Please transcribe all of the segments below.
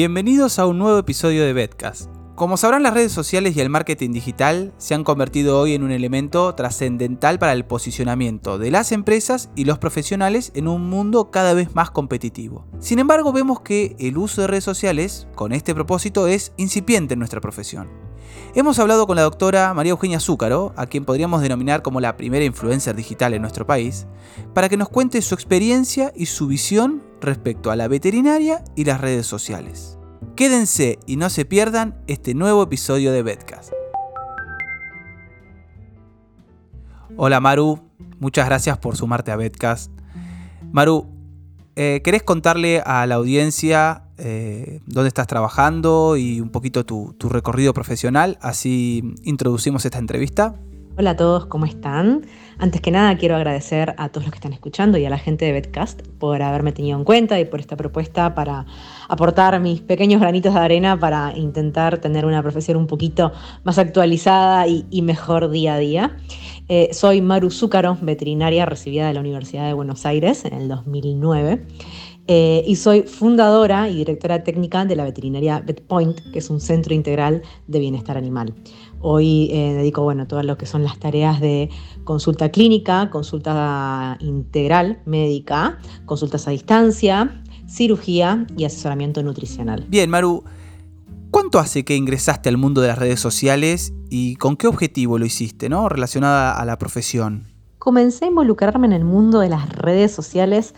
Bienvenidos a un nuevo episodio de Betcast. Como sabrán, las redes sociales y el marketing digital se han convertido hoy en un elemento trascendental para el posicionamiento de las empresas y los profesionales en un mundo cada vez más competitivo. Sin embargo, vemos que el uso de redes sociales con este propósito es incipiente en nuestra profesión. Hemos hablado con la doctora María Eugenia Zúcaro, a quien podríamos denominar como la primera influencer digital en nuestro país, para que nos cuente su experiencia y su visión respecto a la veterinaria y las redes sociales. Quédense y no se pierdan este nuevo episodio de Betcast. Hola Maru, muchas gracias por sumarte a Betcast. Maru, eh, ¿querés contarle a la audiencia eh, dónde estás trabajando y un poquito tu recorrido profesional? Así introducimos esta entrevista. Hola a todos, ¿cómo están? Antes que nada quiero agradecer a todos los que están escuchando y a la gente de Betcast por haberme tenido en cuenta y por esta propuesta para aportar mis pequeños granitos de arena para intentar tener una profesión un poquito más actualizada y, mejor día a día. Eh, soy Maru Zúcaro, veterinaria recibida de la Universidad de Buenos Aires en el 2009. Eh, y soy fundadora y directora técnica de la veterinaria VetPoint, que es un centro integral de bienestar animal. Hoy eh, dedico bueno, todas lo que son las tareas de consulta clínica, consulta integral médica, consultas a distancia, cirugía y asesoramiento nutricional. Bien, Maru, ¿cuánto hace que ingresaste al mundo de las redes sociales y con qué objetivo lo hiciste, ¿no? relacionada a la profesión? Comencé a involucrarme en el mundo de las redes sociales,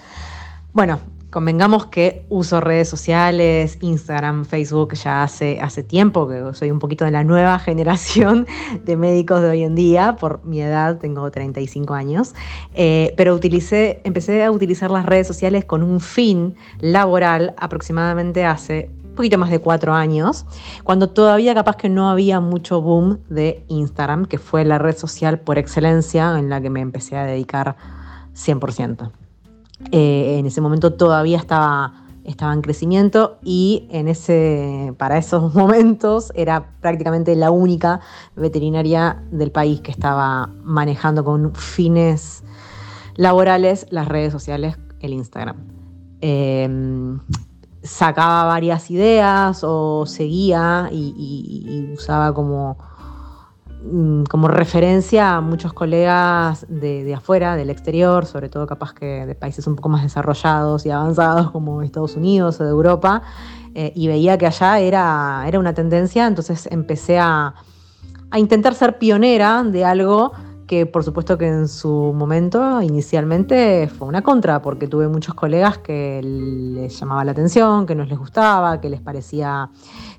bueno, Convengamos que uso redes sociales, Instagram, Facebook ya hace, hace tiempo, que soy un poquito de la nueva generación de médicos de hoy en día, por mi edad, tengo 35 años, eh, pero utilicé, empecé a utilizar las redes sociales con un fin laboral aproximadamente hace un poquito más de cuatro años, cuando todavía capaz que no había mucho boom de Instagram, que fue la red social por excelencia en la que me empecé a dedicar 100%. Eh, en ese momento todavía estaba, estaba en crecimiento y en ese, para esos momentos era prácticamente la única veterinaria del país que estaba manejando con fines laborales las redes sociales, el Instagram. Em, sacaba varias ideas o seguía y usaba como como referencia a muchos colegas de, afuera, del exterior, sobre todo capaz que de países un poco más desarrollados y avanzados como Estados Unidos o de Europa, eh, y veía que allá era, era una tendencia, entonces empecé a, a intentar ser pionera de algo que por supuesto que en su momento inicialmente fue una contra, porque tuve muchos colegas que les llamaba la atención, que no les gustaba, que les parecía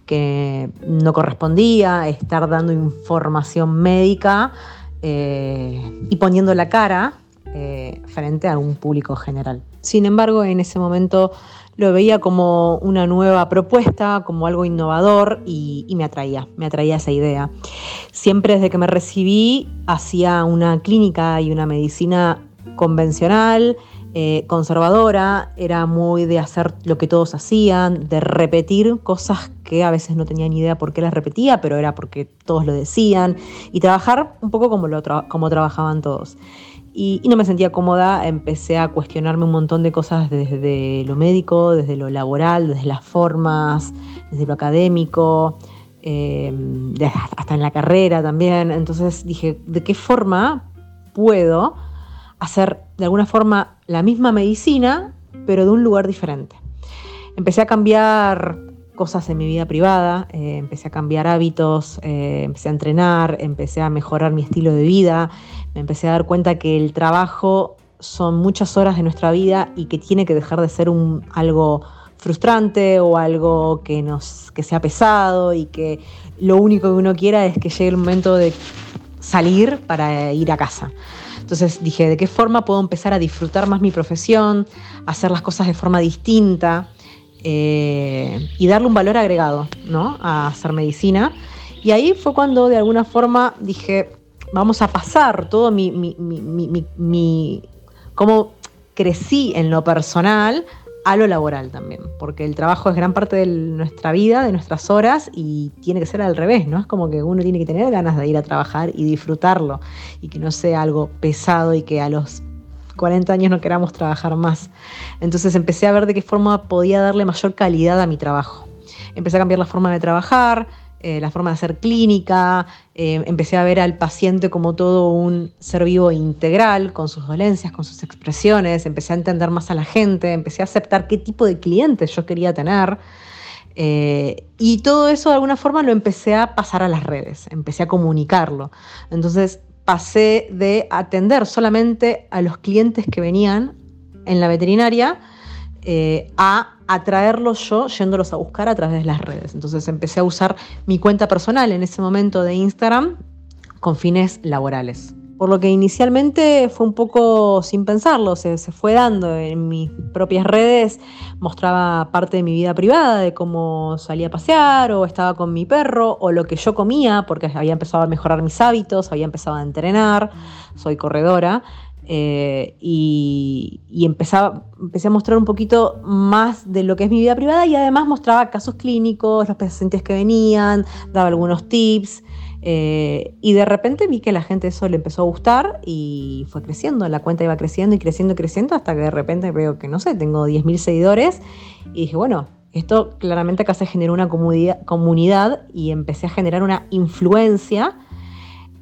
que no correspondía estar dando información médica eh, y poniendo la cara eh, frente a un público general. Sin embargo, en ese momento lo veía como una nueva propuesta, como algo innovador y, me atraía, me atraía esa idea. Siempre desde que me recibí hacía una clínica y una medicina convencional, eh, conservadora, era muy de hacer lo que todos hacían, de repetir cosas que a veces no tenía ni idea por qué las repetía, pero era porque todos lo decían, y trabajar un poco como, lo como trabajaban todos y, no me sentía cómoda, empecé a cuestionarme un montón de cosas desde lo médico, desde lo laboral, desde las formas, desde lo académico, eh, hasta en la carrera también. Entonces dije, ¿de qué forma puedo hacer de alguna forma la misma medicina, pero de un lugar diferente? Empecé a cambiar cosas en mi vida privada, eh, empecé a cambiar hábitos, eh, empecé a entrenar, empecé a mejorar mi estilo de vida, me empecé a dar cuenta que el trabajo son muchas horas de nuestra vida y que tiene que dejar de ser un, algo frustrante o algo que, nos, que sea pesado y que lo único que uno quiera es que llegue el momento de salir para ir a casa. Entonces dije, ¿de qué forma puedo empezar a disfrutar más mi profesión, hacer las cosas de forma distinta? Eh, y darle un valor agregado ¿no? a hacer medicina. Y ahí fue cuando de alguna forma dije, vamos a pasar todo mi, mi, mi, mi cómo crecí en lo personal a lo laboral también, porque el trabajo es gran parte de nuestra vida, de nuestras horas, y tiene que ser al revés, ¿no? Es como que uno tiene que tener ganas de ir a trabajar y disfrutarlo, y que no sea algo pesado y que a los 40 años no queramos trabajar más. Entonces empecé a ver de qué forma podía darle mayor calidad a mi trabajo. empecé a cambiar la forma de trabajar, eh, la forma de hacer clínica, eh, empecé a ver al paciente como todo un ser vivo integral, con sus dolencias, con sus expresiones, empecé a entender más a la gente, empecé a aceptar qué tipo de clientes yo quería tener. Eh, y todo eso de alguna forma lo empecé a pasar a las redes, empecé a comunicarlo. Entonces pasé de atender solamente a los clientes que venían en la veterinaria a atraerlos yo yéndolos a buscar a través de las redes. Entonces empecé a usar mi cuenta personal en ese momento de Instagram con fines laborales. Por lo que inicialmente fue un poco sin pensarlo, se, se, fue dando en mis propias redes, mostraba parte de mi vida privada, de cómo salía a pasear o estaba con mi perro o lo que yo comía, porque había empezado a mejorar mis hábitos, había empezado a entrenar, soy corredora. Eh, y, empezaba, empecé a mostrar un poquito más de lo que es mi vida privada y además mostraba casos clínicos, los pacientes que venían, daba algunos tips. Eh, y de repente vi que la gente eso le empezó a gustar y fue creciendo, la cuenta iba creciendo y creciendo y creciendo hasta que de repente veo que, no sé, tengo 10.000 seguidores y dije, bueno, esto claramente acá se generó una comunidad y empecé a generar una influencia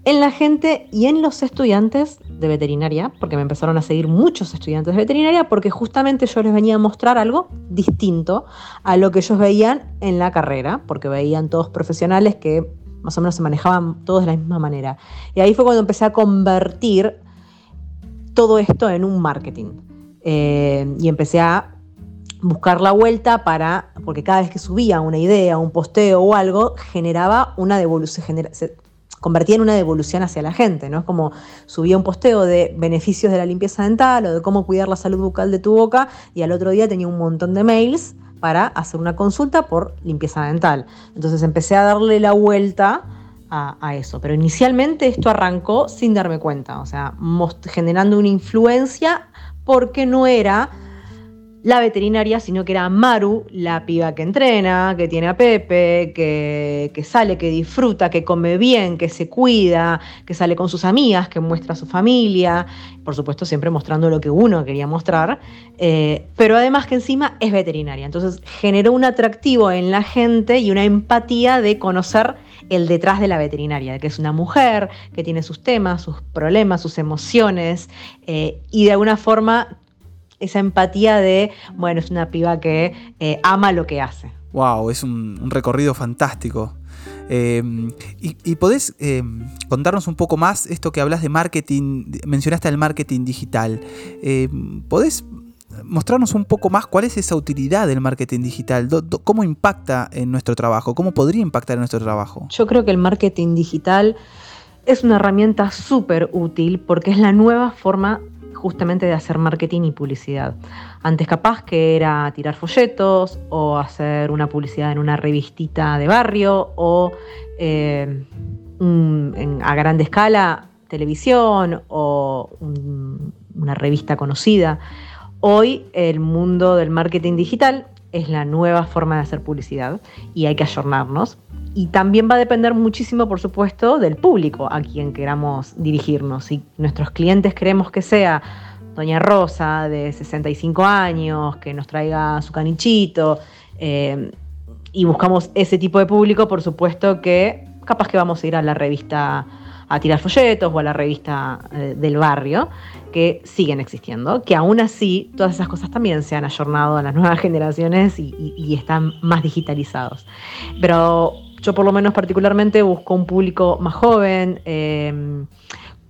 en la gente y en los estudiantes de veterinaria, porque me empezaron a seguir muchos estudiantes de veterinaria, porque justamente yo les venía a mostrar algo distinto a lo que ellos veían en la carrera, porque veían todos profesionales que más o menos se manejaban todos de la misma manera. Y ahí fue cuando empecé a convertir todo esto en un marketing. Eh, y empecé a buscar la vuelta para, porque cada vez que subía una idea, un posteo o algo, generaba una devolución, convertía en una devolución hacia la gente, ¿no? Es como subía un posteo de beneficios de la limpieza dental o de cómo cuidar la salud bucal de tu boca y al otro día tenía un montón de mails para hacer una consulta por limpieza dental. Entonces empecé a darle la vuelta a, a eso, pero inicialmente esto arrancó sin darme cuenta, o sea, generando una influencia porque no era la veterinaria, sino que era Maru, la piba que entrena, que tiene a Pepe, que, sale, que disfruta, que come bien, que se cuida, que sale con sus amigas, que muestra a su familia, por supuesto siempre mostrando lo que uno quería mostrar, eh, pero además que encima es veterinaria. Entonces generó un atractivo en la gente y una empatía de conocer el detrás de la veterinaria, de que es una mujer, que tiene sus temas, sus problemas, sus emociones, eh, y de alguna forma esa empatía de, bueno, es una piba que eh, ama lo que hace. Wow, es un, recorrido fantástico. Eh, y, podés eh, contarnos un poco más esto que hablas de marketing, mencionaste el marketing digital. ¿Podés mostrarnos un poco más cuál es esa utilidad del marketing digital? ¿Cómo impacta en nuestro trabajo? ¿Cómo podría impactar en nuestro trabajo? Yo creo que el marketing digital es una herramienta súper útil porque es la nueva forma justamente de hacer marketing y publicidad. Antes capaz que era tirar folletos o hacer una publicidad en una revistita de barrio o eh, a grande escala televisión o una revista conocida. Hoy el mundo del marketing digital es la nueva forma de hacer publicidad y hay que ayornarnos. Y también va a depender muchísimo, por supuesto, del público a quien queramos dirigirnos. Si nuestros clientes queremos que sea Doña Rosa, de 65 años, que nos traiga su canichito, eh, y buscamos ese tipo de público, por supuesto que capaz que vamos a ir a la revista a tirar folletos o a la revista eh, del barrio, que siguen existiendo, que aún así todas esas cosas también se han ayornado a las nuevas generaciones y, están más digitalizados. Pero yo por lo menos particularmente busco un público más joven, eh,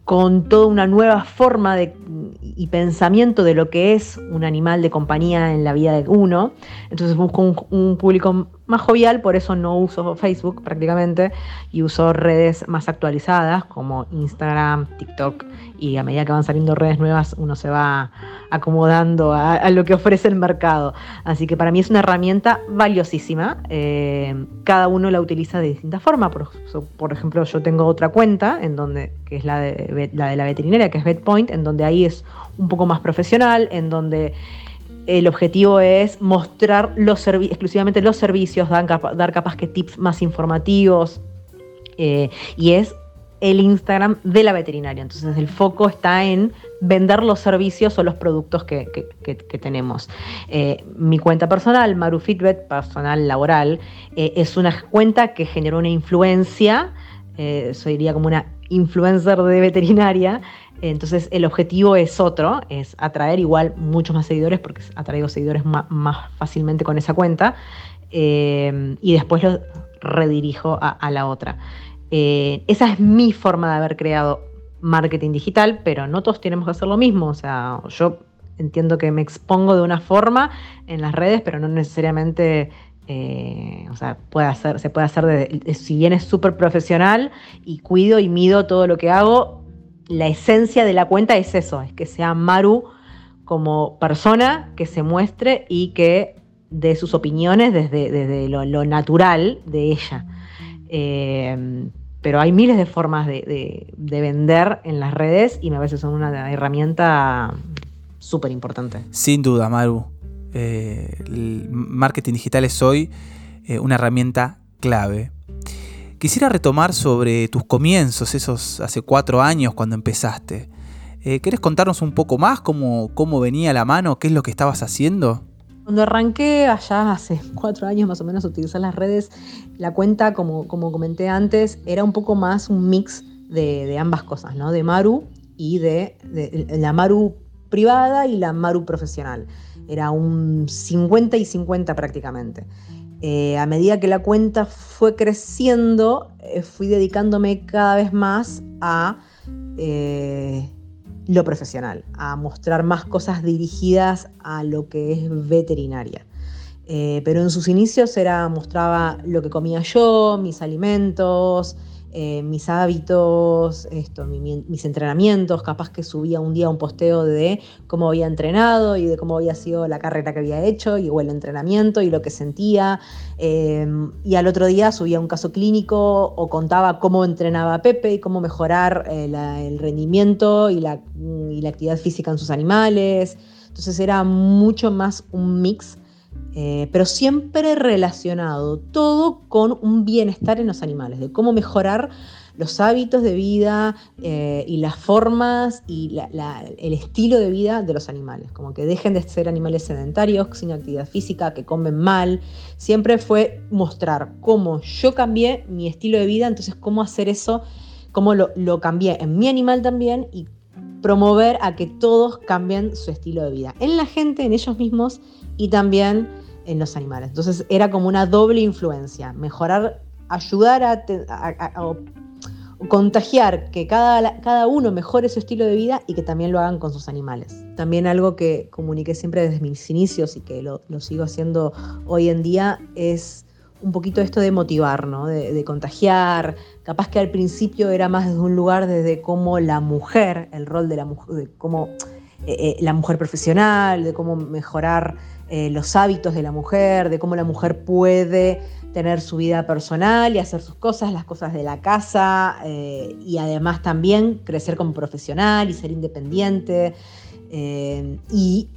con toda una nueva forma de, y pensamiento de lo que es un animal de compañía en la vida de uno. Entonces busco un, un, público más jovial, por eso no uso Facebook prácticamente y uso redes más actualizadas como Instagram, TikTok y a medida que van saliendo redes nuevas uno se va acomodando a, lo que ofrece el mercado. Así que para mí es una herramienta valiosísima. Eh, cada uno la utiliza de distinta forma. Por, ejemplo, yo tengo otra cuenta en donde, que es la de, la de la veterinaria, que es VetPoint, en donde ahí es un poco más profesional, en donde el objetivo es mostrar exclusivamente los servicios, dar, dar capaz que tips más informativos. Eh, y es el Instagram de la veterinaria. Entonces el foco está en vender los servicios o los productos que, tenemos. Eh, mi cuenta personal, Maru Fitbet, personal laboral, eh, es una cuenta que generó una influencia, eh, eso diría como una influencer de veterinaria. Entonces el objetivo es otro, es atraer igual muchos más seguidores, porque atraigo seguidores más, fácilmente con esa cuenta, y después los redirijo a la otra. Eh, esa es mi forma de haber creado marketing digital, pero no todos tenemos que hacer lo mismo. O sea, yo entiendo que me expongo de una forma en las redes, pero no necesariamente, eh, o sea, hacer, se puede hacer, de, si bien es súper profesional y cuido y mido todo lo que hago, la esencia de la cuenta es eso, es que sea Maru como persona, que se muestre y que dé sus opiniones desde, lo, natural de ella. Eh, pero hay miles de formas de, vender en las redes y a veces son una herramienta súper importante. Sin duda, Maru. Eh, el marketing digital es hoy eh, una herramienta clave. Quisiera retomar sobre tus comienzos, esos hace cuatro años cuando empezaste. Eh, ¿Querés contarnos un poco más cómo, cómo venía la mano? ¿Qué es lo que estabas haciendo? Cuando arranqué allá hace cuatro años más o menos utilizar las redes, la cuenta, como, como comenté antes, era un poco más un mix de, ambas cosas, ¿no? De Maru y de, la Maru privada y la Maru profesional. Era un 50 y 50 prácticamente. Eh, a medida que la cuenta fue creciendo, eh, fui dedicándome cada vez más a eh, lo profesional, a mostrar más cosas dirigidas a lo que es veterinaria. Pero en sus inicios era, mostraba lo que comía yo, mis alimentos, eh, mis hábitos, esto, mis entrenamientos, capaz que subía un día un posteo de cómo había entrenado y de cómo había sido la carrera que había hecho y el entrenamiento y lo que sentía. Em, y al otro día subía un caso clínico o contaba cómo entrenaba Pepe y cómo mejorar eh, el rendimiento y la, y la actividad física en sus animales. Entonces era mucho más un mix eh, pero siempre relacionado todo con un bienestar en los animales, de cómo mejorar los hábitos de vida eh, y las formas y el estilo de vida de los animales, como que dejen de ser animales sedentarios, sin actividad física, que comen mal. Siempre fue mostrar cómo yo cambié mi estilo de vida, entonces cómo hacer eso, cómo lo, lo cambié en mi animal también y promover a que todos cambien su estilo de vida, en la gente, en ellos mismos y también en los animales. Entonces era como una doble influencia, mejorar, ayudar a, contagiar que cada, cada, uno mejore su estilo de vida y que también lo hagan con sus animales. También algo que comuniqué siempre desde mis inicios y que lo, sigo haciendo hoy en día es un poquito esto de motivar, ¿no? de, contagiar. Capaz que al principio era más desde un lugar desde cómo la mujer, el rol de la mujer, de cómo eh, eh, la mujer profesional, de cómo mejorar eh, los hábitos de la mujer, de cómo la mujer puede tener su vida personal y hacer sus cosas, las cosas de la casa eh, y además también crecer como profesional y ser independiente. Eh, y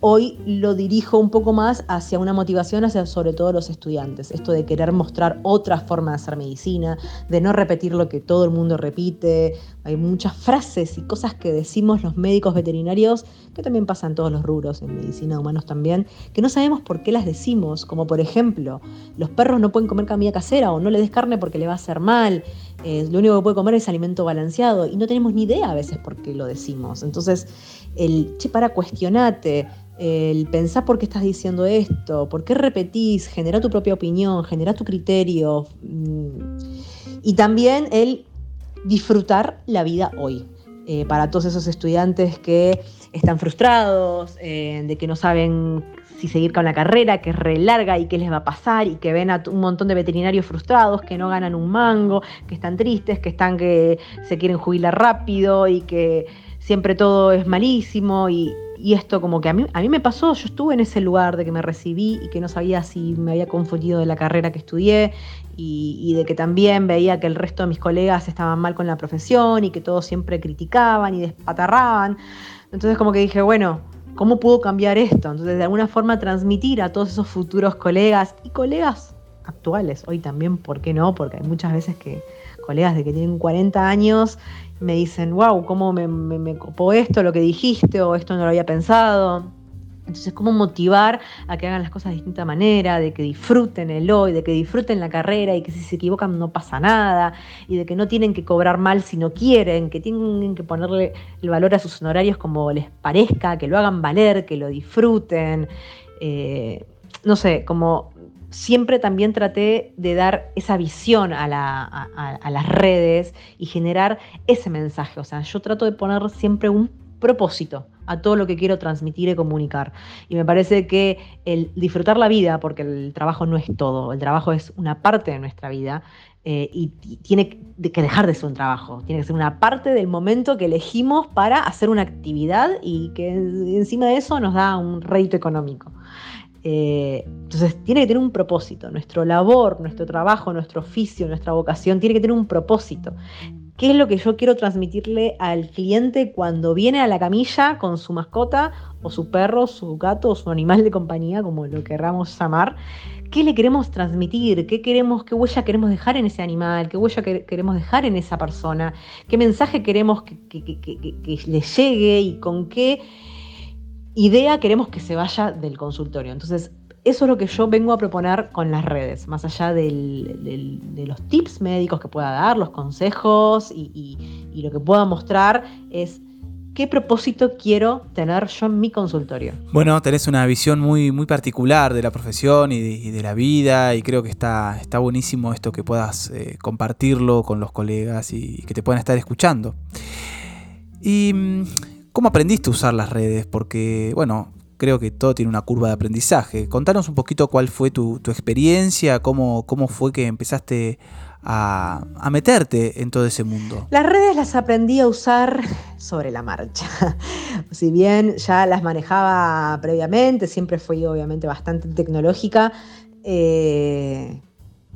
hoy lo dirijo un poco más hacia una motivación hacia sobre todo los estudiantes, esto de querer mostrar otra forma de hacer medicina, de no repetir lo que todo el mundo repite. Hay muchas frases y cosas que decimos los médicos veterinarios, que también pasan todos los rubros, en medicina, humanos también, que no sabemos por qué las decimos, como por ejemplo, los perros no pueden comer comida casera o no le des carne porque le va a hacer mal, eh, lo único que puede comer es alimento balanceado y no tenemos ni idea a veces por qué lo decimos. Entonces, el, che, para, cuestionate, el pensar por qué estás diciendo esto, por qué repetís, genera tu propia opinión, genera tu criterio mm, y también el disfrutar la vida hoy. Eh, para todos esos estudiantes que están frustrados, eh, de que no saben si seguir con la carrera, que es re larga y qué les va a pasar, y que ven a un montón de veterinarios frustrados que no ganan un mango, que están tristes, que están que se quieren jubilar rápido y que siempre todo es malísimo y, y esto como que a mí, a mí me pasó, yo estuve en ese lugar de que me recibí y que no sabía si me había confundido de la carrera que estudié y, de que también veía que el resto de mis colegas estaban mal con la profesión y que todos siempre criticaban y despatarraban. Entonces como que dije, bueno, ¿cómo puedo cambiar esto? Entonces de alguna forma transmitir a todos esos futuros colegas y colegas actuales, hoy también, ¿por qué no? Porque hay muchas veces que colegas de que tienen 40 años me dicen, wow, cómo me, me, copó esto, lo que dijiste, o esto no lo había pensado. Entonces, cómo motivar a que hagan las cosas de distinta manera, de que disfruten el hoy, de que disfruten la carrera y que si se equivocan no pasa nada, y de que no tienen que cobrar mal si no quieren, que tienen que ponerle el valor a sus honorarios como les parezca, que lo hagan valer, que lo disfruten. Eh, no sé, como siempre también traté de dar esa visión a, las redes y generar ese mensaje. O sea, yo trato de poner siempre un propósito a todo lo que quiero transmitir y comunicar. Y me parece que el disfrutar la vida, porque el trabajo no es todo, el trabajo es una parte de nuestra vida, eh, y tiene que dejar de ser un trabajo, tiene que ser una parte del momento que elegimos para hacer una actividad y que encima de eso nos da un rédito económico. Eh, entonces tiene que tener un propósito. Nuestro labor, nuestro trabajo, nuestro oficio, nuestra vocación tiene que tener un propósito. ¿Qué es lo que yo quiero transmitirle al cliente cuando viene a la camilla con su mascota o su perro, su gato o su animal de compañía, como lo querramos llamar? ¿Qué le queremos transmitir? ¿Qué, queremos, qué huella queremos dejar en ese animal? ¿Qué huella queremos dejar en esa persona? ¿Qué mensaje queremos que, que le llegue y con qué idea queremos que se vaya del consultorio. Entonces, eso es lo que yo vengo a proponer con las redes, más allá de los tips médicos que pueda dar, los consejos y, lo que pueda mostrar es qué propósito quiero tener yo en mi consultorio. Bueno, tenés una visión muy, muy particular de la profesión y de, la vida y creo que está, está buenísimo esto que puedas eh, compartirlo con los colegas y que te puedan estar escuchando. Y mm, ¿Cómo aprendiste a usar las redes? Porque, bueno, creo que todo tiene una curva de aprendizaje. Contanos un poquito cuál fue tu, experiencia, cómo, cómo fue que empezaste a, meterte en todo ese mundo. Las redes las aprendí a usar sobre la marcha. si bien ya las manejaba previamente, siempre fui obviamente bastante tecnológica. Eh,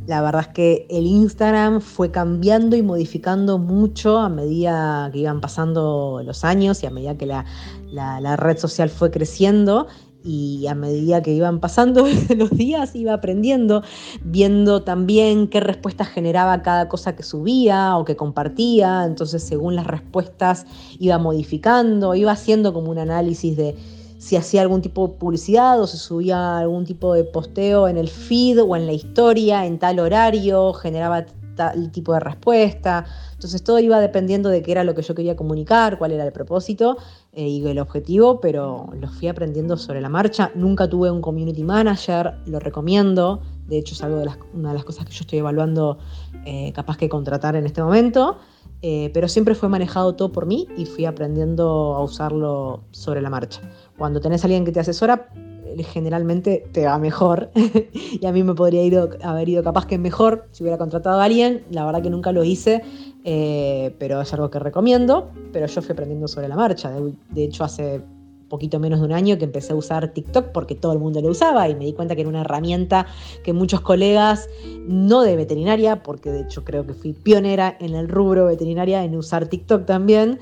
la verdad es que el Instagram fue cambiando y modificando mucho a medida que iban pasando los años y a medida que la, red social fue creciendo y a medida que iban pasando los días iba aprendiendo, viendo también qué respuestas generaba cada cosa que subía o que compartía, entonces según las respuestas iba modificando, iba haciendo como un análisis de si hacía algún tipo de publicidad o se subía algún tipo de posteo en el feed o en la historia en tal horario, generaba tal tipo de respuesta. Entonces todo iba dependiendo de qué era lo que yo quería comunicar, cuál era el propósito eh, y el objetivo, pero lo fui aprendiendo sobre la marcha. Nunca tuve un community manager, lo recomiendo. De hecho es algo de una de las cosas que yo estoy evaluando eh, capaz que contratar en este momento. Eh, pero siempre fue manejado todo por mí y fui aprendiendo a usarlo sobre la marcha. Cuando tenés a alguien que te asesora, eh, generalmente te va mejor. y a mí me podría haber ido capaz que mejor si hubiera contratado a alguien. La verdad que nunca lo hice, eh, pero es algo que recomiendo. Pero yo fui aprendiendo sobre la marcha. de hecho, hace poquito menos de un año que empecé a usar TikTok porque todo el mundo lo usaba y me di cuenta que era una herramienta que muchos colegas, no de veterinaria, porque de hecho creo que fui pionera en el rubro veterinaria en usar TikTok también,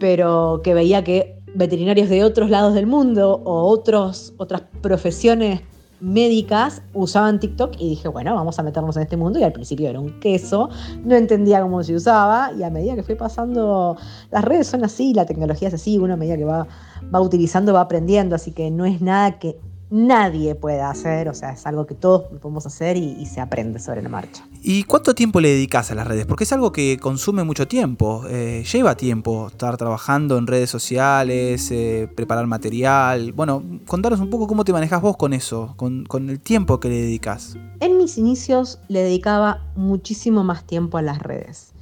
pero que veía que veterinarios de otros lados del mundo o otros, otras profesiones médicas usaban TikTok y dije, bueno, vamos a meternos en este mundo y al principio era un queso, no entendía cómo se usaba y a medida que fui pasando, las redes son así, la tecnología es así, uno a medida que va, va utilizando va aprendiendo, así que no es nada que nadie puede hacer, o sea, es algo que todos podemos hacer y, se aprende sobre la marcha. ¿Y cuánto tiempo le dedicas a las redes? Porque es algo que consume mucho tiempo, eh, lleva tiempo estar trabajando en redes sociales, eh, preparar material. Bueno, contanos un poco cómo te manejas vos con eso, con, con el tiempo que le dedicas. En mis inicios le dedicaba muchísimo más tiempo a las redes.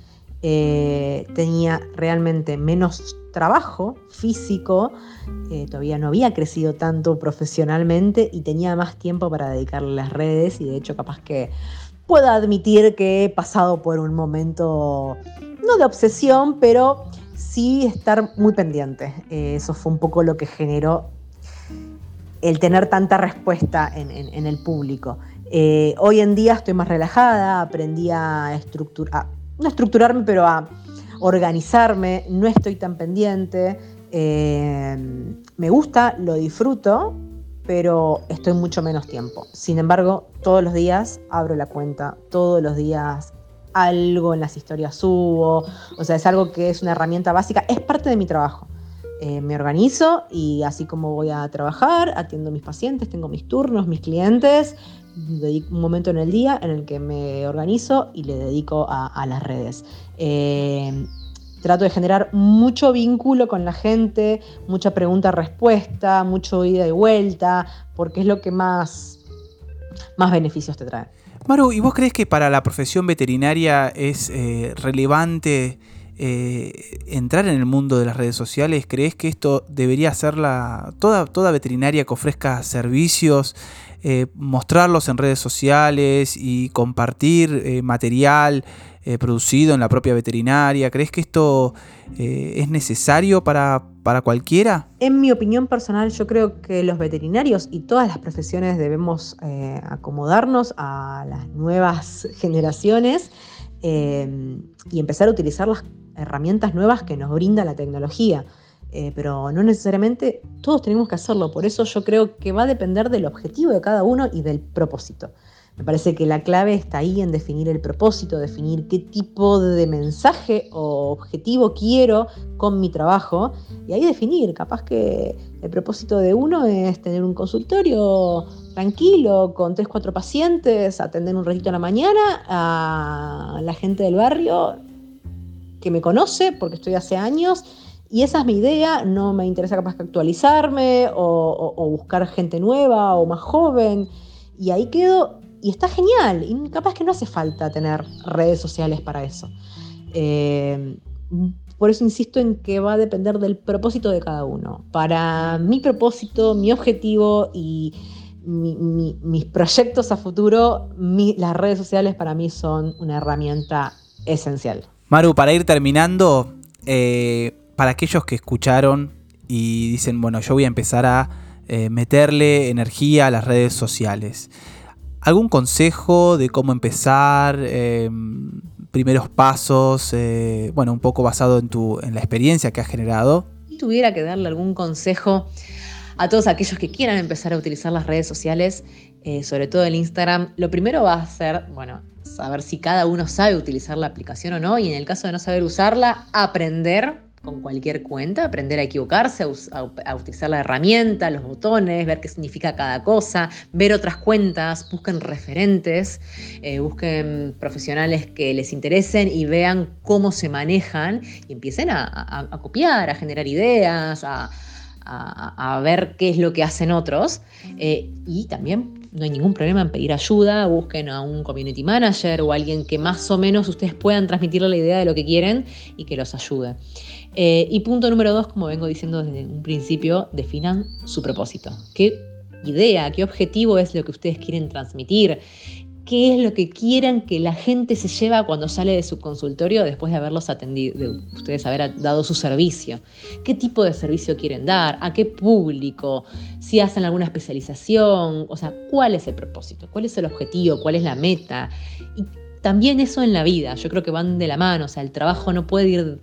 Eh, tenía realmente menos trabajo físico, eh, todavía no había crecido tanto profesionalmente y tenía más tiempo para dedicarle a las redes y de hecho capaz que puedo admitir que he pasado por un momento, no de obsesión, pero sí estar muy pendiente. Eh, eso fue un poco lo que generó el tener tanta respuesta en, el público. hoy en día estoy más relajada, aprendí a estructurar no estructurarme, pero a organizarme, no estoy tan pendiente, eh, me gusta, lo disfruto, pero estoy mucho menos tiempo. Sin embargo, todos los días abro la cuenta, todos los días algo en las historias subo, o sea, es algo que es una herramienta básica, es parte de mi trabajo. Eh, me organizo y así como voy a trabajar, atiendo a mis pacientes, tengo mis turnos, mis clientes, dedico un momento en el día en el que me organizo y le dedico a, las redes. Eh, trato de generar mucho vínculo con la gente, mucha pregunta-respuesta, mucho ida y vuelta, porque es lo que más, más beneficios te trae. Maru, ¿y vos crees que para la profesión veterinaria es eh, relevante eh, entrar en el mundo de las redes sociales? ¿Crees que esto debería ser la, toda, toda veterinaria que ofrezca servicios, eh, mostrarlos en redes sociales y compartir material? producido en la propia veterinaria? ¿Crees que esto es necesario para, para cualquiera? En mi opinión personal, yo creo que los veterinarios y todas las profesiones debemos eh, acomodarnos a las nuevas generaciones eh, y empezar a utilizar las herramientas nuevas que nos brinda la tecnología. Eh, pero no necesariamente todos tenemos que hacerlo, por eso yo creo que va a depender del objetivo de cada uno y del propósito. Me parece que la clave está ahí en definir el propósito, definir qué tipo de mensaje o objetivo quiero con mi trabajo y ahí definir, capaz que el propósito de uno es tener un consultorio tranquilo con tres, cuatro pacientes, atender un ratito a la mañana a la gente del barrio que me conoce porque estoy hace años y esa es mi idea, no me interesa capaz que actualizarme o, buscar gente nueva o más joven y ahí quedo y está genial. Y capaz que no hace falta tener redes sociales para eso. Eh, por eso insisto en que va a depender del propósito de cada uno. Para mi propósito, mi objetivo y mis proyectos a futuro, las redes sociales para mí son una herramienta esencial. Maru, para ir terminando, eh, para aquellos que escucharon y dicen, bueno, yo voy a empezar a eh, meterle energía a las redes sociales. ¿Algún consejo de cómo empezar? Em, primeros pasos, eh, bueno, un poco basado en, tu, en la experiencia que has generado. Si tuviera que darle algún consejo a todos aquellos que quieran empezar a utilizar las redes sociales, eh, sobre todo el Instagram, lo primero va a ser, bueno, saber si cada uno sabe utilizar la aplicación o no, y en el caso de no saber usarla, aprender con cualquier cuenta, aprender a equivocarse, a, utilizar la herramienta, los botones, ver qué significa cada cosa, ver otras cuentas, busquen referentes, eh, busquen profesionales que les interesen y vean cómo se manejan y empiecen a, copiar, a generar ideas, a, ver qué es lo que hacen otros eh, y también no hay ningún problema en pedir ayuda, busquen a un community manager o alguien que más o menos ustedes puedan transmitirle la idea de lo que quieren y que los ayude. Eh, y punto número dos, como vengo diciendo desde un principio, definan su propósito. ¿Qué idea, qué objetivo es lo que ustedes quieren transmitir? ¿Qué es lo que quieran que la gente se lleva cuando sale de su consultorio después de haberlos atendido, de ustedes haber dado su servicio? ¿Qué tipo de servicio quieren dar? ¿A qué público? Si hacen alguna especialización, o sea, ¿cuál es el propósito? ¿Cuál es el objetivo? ¿Cuál es la meta? Y también eso en la vida, yo creo que van de la mano, o sea, el trabajo no puede ir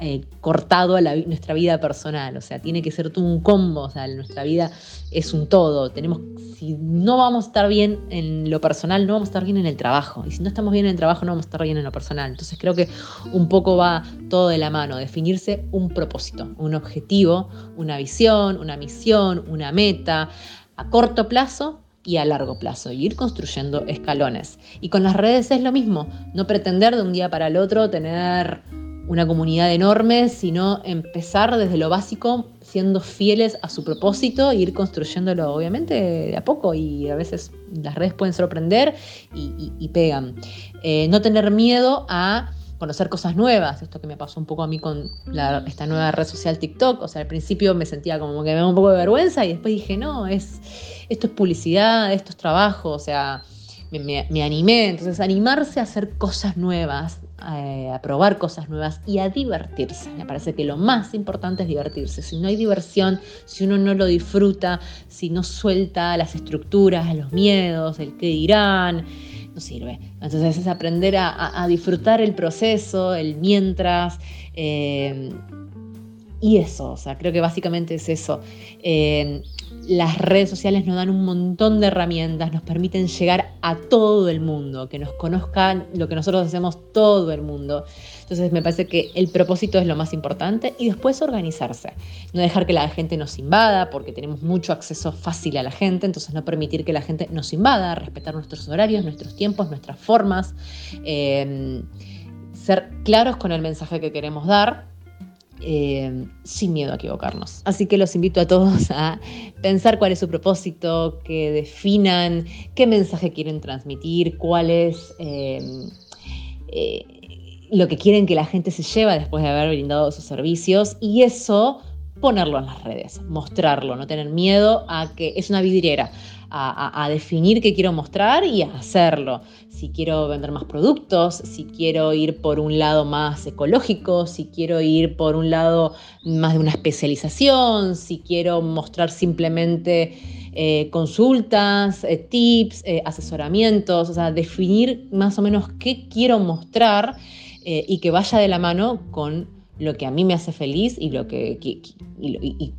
eh, cortado a nuestra vida personal, o sea, tiene que ser todo un combo, o sea, nuestra vida es un todo, tenemos, si no vamos a estar bien en lo personal, no vamos a estar bien en el trabajo, y si no estamos bien en el trabajo, no vamos a estar bien en lo personal, entonces creo que un poco va todo de la mano, definirse un propósito, un objetivo, una visión, una misión, una meta, a corto plazo y a largo plazo, y ir construyendo escalones. Y con las redes es lo mismo, no pretender de un día para el otro tener una comunidad enorme, sino empezar desde lo básico, siendo fieles a su propósito e ir construyéndolo, obviamente, de a poco. Y a veces las redes pueden sorprender y, pegan. Eh, no tener miedo a conocer cosas nuevas, esto que me pasó un poco a mí con esta nueva red social TikTok, o sea, al principio me sentía como que me da un poco de vergüenza y después dije, no, es, esto es publicidad, esto es trabajo, o sea, me, animé, entonces animarse a hacer cosas nuevas, eh, a probar cosas nuevas y a divertirse. Me parece que lo más importante es divertirse. Si no hay diversión, si uno no lo disfruta, si no suelta las estructuras, los miedos, el qué dirán, no sirve. Entonces es aprender a, disfrutar el proceso, el mientras. Eh, y eso, o sea, creo que básicamente es eso. Eh, las redes sociales nos dan un montón de herramientas, nos permiten llegar a todo el mundo, que nos conozcan lo que nosotros hacemos todo el mundo. Entonces me parece que el propósito es lo más importante y después organizarse. No dejar que la gente nos invada, porque tenemos mucho acceso fácil a la gente, entonces no permitir que la gente nos invada, respetar nuestros horarios, nuestros tiempos, nuestras formas, eh, ser claros con el mensaje que queremos dar eh, sin miedo a equivocarnos. Así que los invito a todos a pensar cuál es su propósito, que definan qué mensaje quieren transmitir, cuál es eh, eh, lo que quieren que la gente se lleva después de haber brindado sus servicios y eso ponerlo en las redes, mostrarlo, no tener miedo a que es una vidriera, a, definir qué quiero mostrar y a hacerlo. Si quiero vender más productos, si quiero ir por un lado más ecológico, si quiero ir por un lado más de una especialización, si quiero mostrar simplemente eh, consultas, eh, tips, eh, asesoramientos, o sea, definir más o menos qué quiero mostrar y que vaya de la mano con lo que a mí me hace feliz y lo que,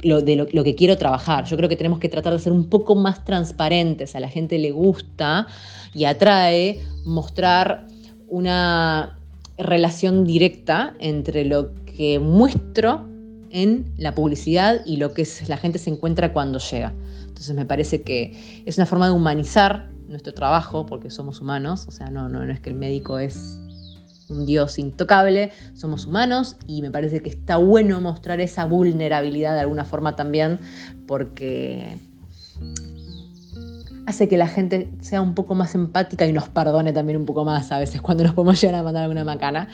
lo, de lo, que quiero trabajar. Yo creo que tenemos que tratar de ser un poco más transparentes. A la gente le gusta y atrae mostrar una relación directa entre lo que muestro en la publicidad y lo que la gente se encuentra cuando llega. Entonces me parece que es una forma de humanizar nuestro trabajo, porque somos humanos, o sea, no, no, no es que el médico es un Dios intocable, somos humanos y me parece que está bueno mostrar esa vulnerabilidad de alguna forma también porque hace que la gente sea un poco más empática y nos perdone también un poco más a veces cuando nos podemos llegar a mandar alguna macana.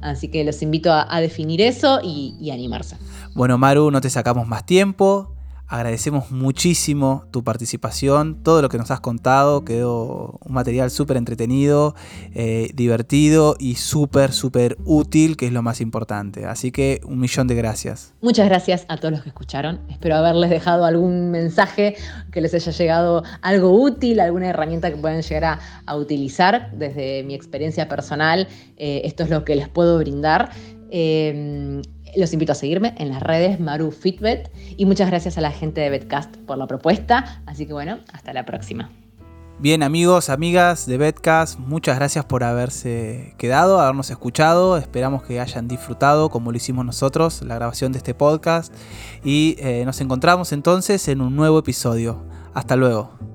Así que los invito a, definir eso y, y animarse. Bueno, Maru, no te sacamos más tiempo. Agradecemos muchísimo tu participación, todo lo que nos has contado, quedó un material súper entretenido, eh, divertido y súper, súper útil, que es lo más importante. Así que un millón de gracias. Muchas gracias a todos los que escucharon. Espero haberles dejado algún mensaje que les haya llegado algo útil, alguna herramienta que puedan llegar a, utilizar. Desde mi experiencia personal, eh, esto es lo que les puedo brindar. Eh, los invito a seguirme en las redes Maru Fitbet y muchas gracias a la gente de Betcast por la propuesta. Así que bueno, hasta la próxima. Bien amigos, amigas de Betcast, muchas gracias por haberse quedado, habernos escuchado. Esperamos que hayan disfrutado como lo hicimos nosotros la grabación de este podcast y eh, nos encontramos entonces en un nuevo episodio. Hasta luego.